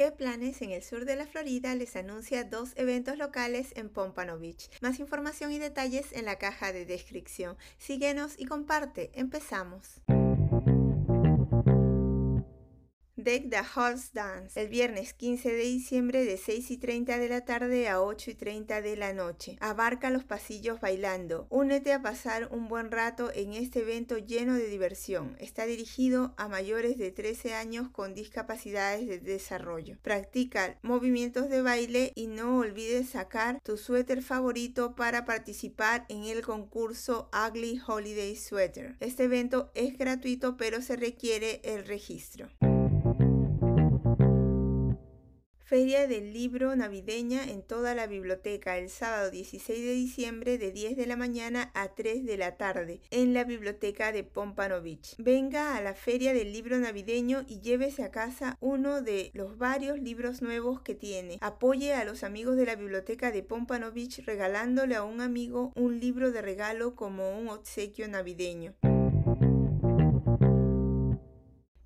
¿Qué planes en el sur de la Florida les anuncia dos eventos locales en Pompano Beach? Más información y detalles en la caja de descripción. Síguenos y comparte. Empezamos. Deck the Halls Dance el viernes 15 de diciembre de 6 y 30 de la tarde a 8 y 30 de la noche. Abarca los pasillos bailando. Únete a pasar un buen rato en este evento lleno de diversión. Está dirigido a mayores de 13 años con discapacidades de desarrollo. Practica movimientos de baile y no olvides sacar tu suéter favorito para participar en el concurso Ugly Holiday Sweater. Este evento es gratuito pero se requiere el registro. Feria del Libro Navideña en toda la biblioteca el sábado 16 de diciembre de 10 de la mañana a 3 de la tarde en la biblioteca de Pompano Beach. Venga a la Feria del Libro Navideño y llévese a casa uno de los varios libros nuevos que tiene. Apoye a los amigos de la biblioteca de Pompano Beach regalándole a un amigo un libro de regalo como un obsequio navideño.